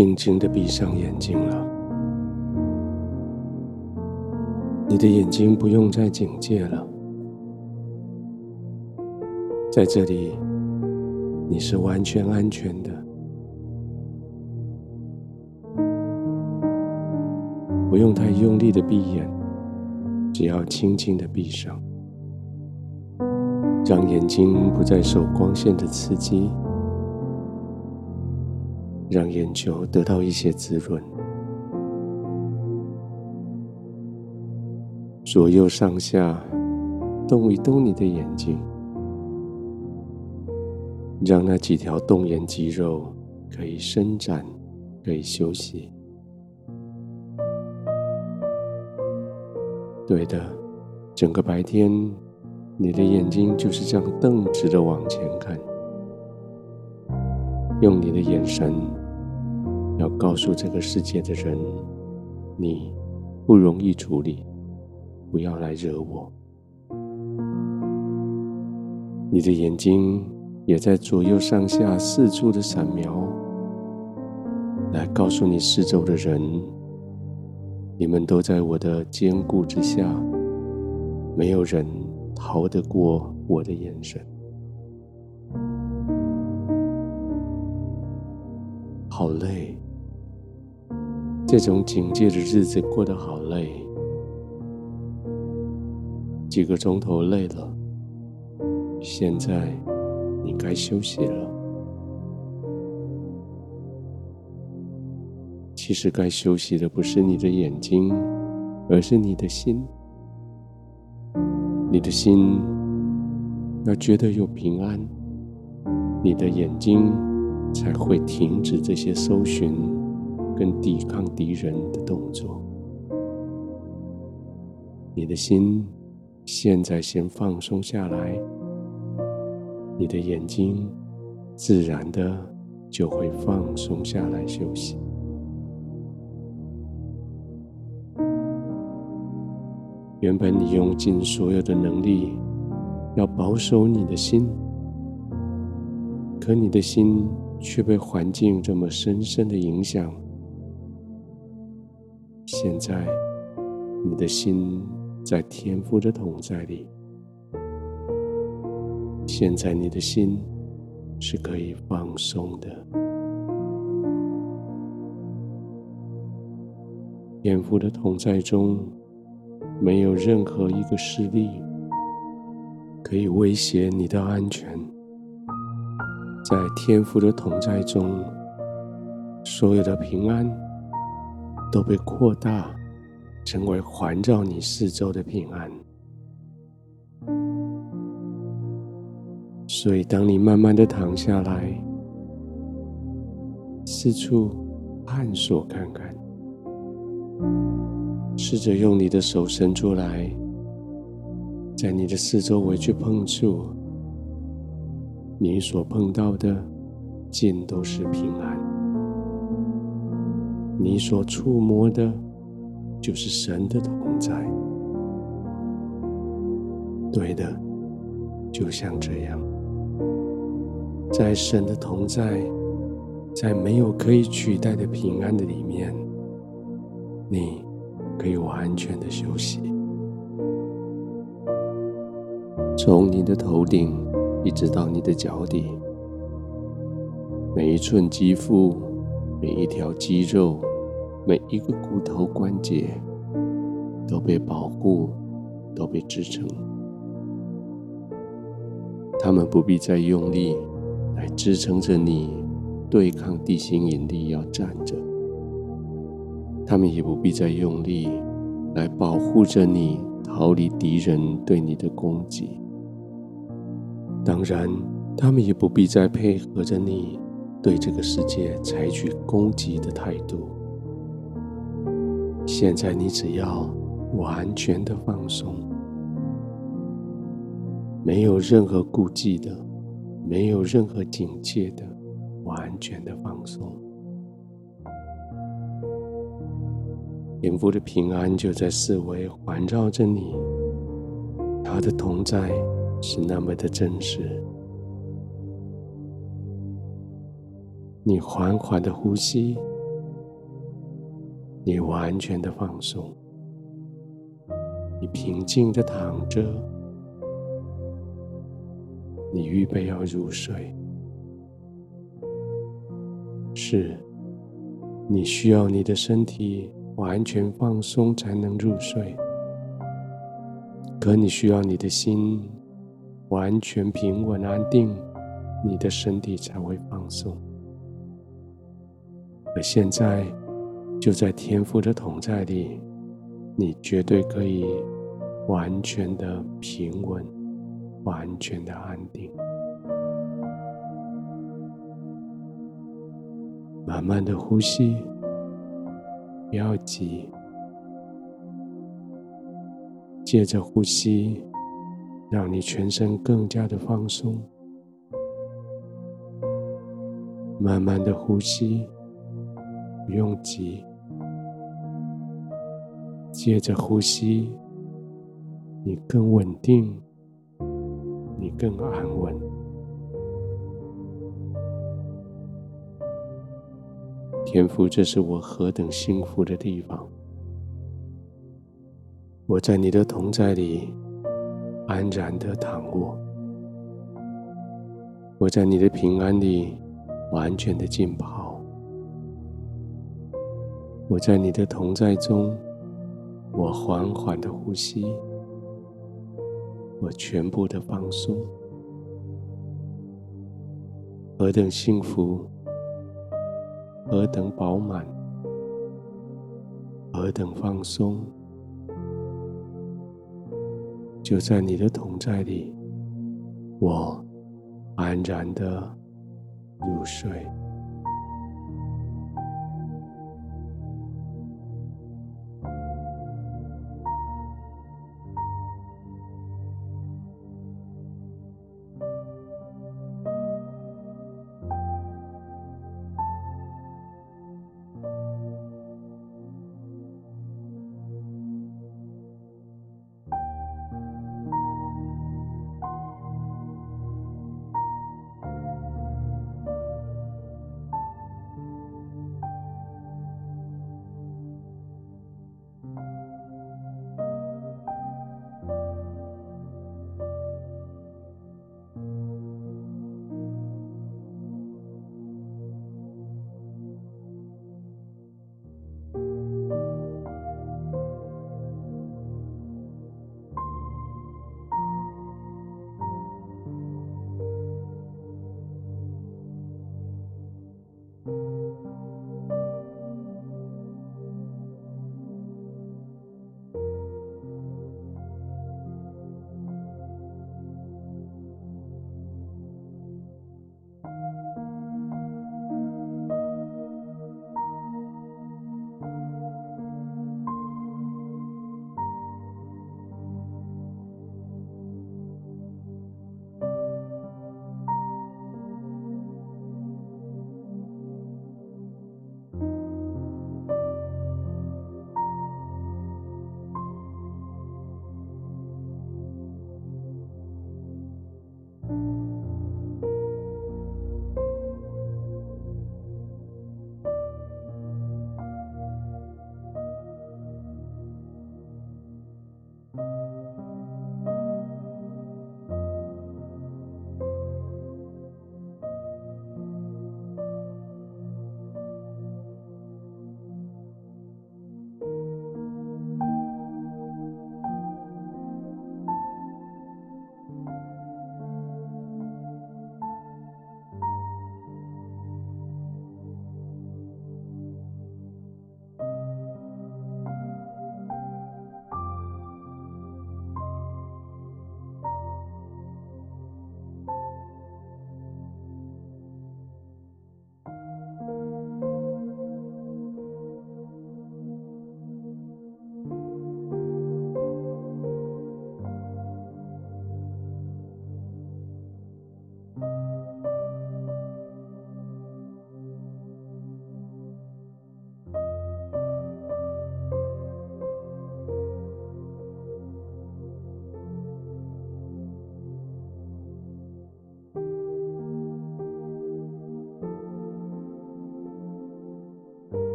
轻轻的闭上眼睛了。你的眼睛不用再警戒了，在这里，你是完全安全的，不用太用力的闭眼，只要轻轻的闭上，让眼睛不再受光线的刺激。让眼球得到一些滋润，左右上下动一动你的眼睛，让那几条动眼肌肉可以伸展，可以休息。对的，整个白天，你的眼睛就是这样瞪直的往前看，用你的眼神。要告诉这个世界的人，你不容易处理，不要来惹我。你的眼睛也在左右上下四处的闪描，来告诉你四周的人，你们都在我的坚固之下，没有人逃得过我的眼神。好累。这种警戒的日子过得好累，几个钟头累了，现在你该休息了。其实该休息的不是你的眼睛，而是你的心。你的心要觉得有平安，你的眼睛才会停止这些搜寻。跟抵抗敌人的动作，你的心现在先放松下来，你的眼睛自然的就会放松下来休息。原本你用尽所有的能力要保守你的心，可你的心却被环境这么深深的影响。现在，你的心在天父的同在里。现在，你的心是可以放松的。天父的同在中，没有任何一个势力可以威胁你的安全。在天父的同在中，所有的平安。都被扩大，成为环绕你四周的平安。所以，当你慢慢的躺下来，四处探索看看，试着用你的手伸出来，在你的四周围去碰触，你所碰到的尽都是平安。你所触摸的，就是神的同在。对的，就像这样，在神的同在，在没有可以取代的平安的里面，你可以完全的休息。从你的头顶一直到你的脚底，每一寸肌肤，每一条肌肉。每一个骨头关节都被保护，都被支撑。他们不必再用力来支撑着你对抗地心引力要站着，他们也不必再用力来保护着你逃离敌人对你的攻击。当然，他们也不必再配合着你对这个世界采取攻击的态度。现在你只要完全的放松，没有任何顾忌的，没有任何警戒的，完全的放松。天父的平安就在四围环绕着你，他的同在是那么的真实。你缓缓的呼吸，你完全的放松，你平静的躺着，你预备要入睡。是，你需要你的身体完全放松才能入睡，可你需要你的心完全平稳安定，你的身体才会放松。而现在。就在天父的同在里，你绝对可以完全的平稳，完全的安定。慢慢的呼吸，不要急。借着呼吸，让你全身更加的放松。慢慢的呼吸，不用急。接着呼吸，你更稳定，你更安稳。天父，这是我何等幸福的地方！我在你的同在里安然的躺卧，我在你的平安里完全的浸泡，我在你的同在中。我缓缓的呼吸，我全部的放松，何等幸福，何等饱满，何等放松，就在你的同在里，我安然的入睡。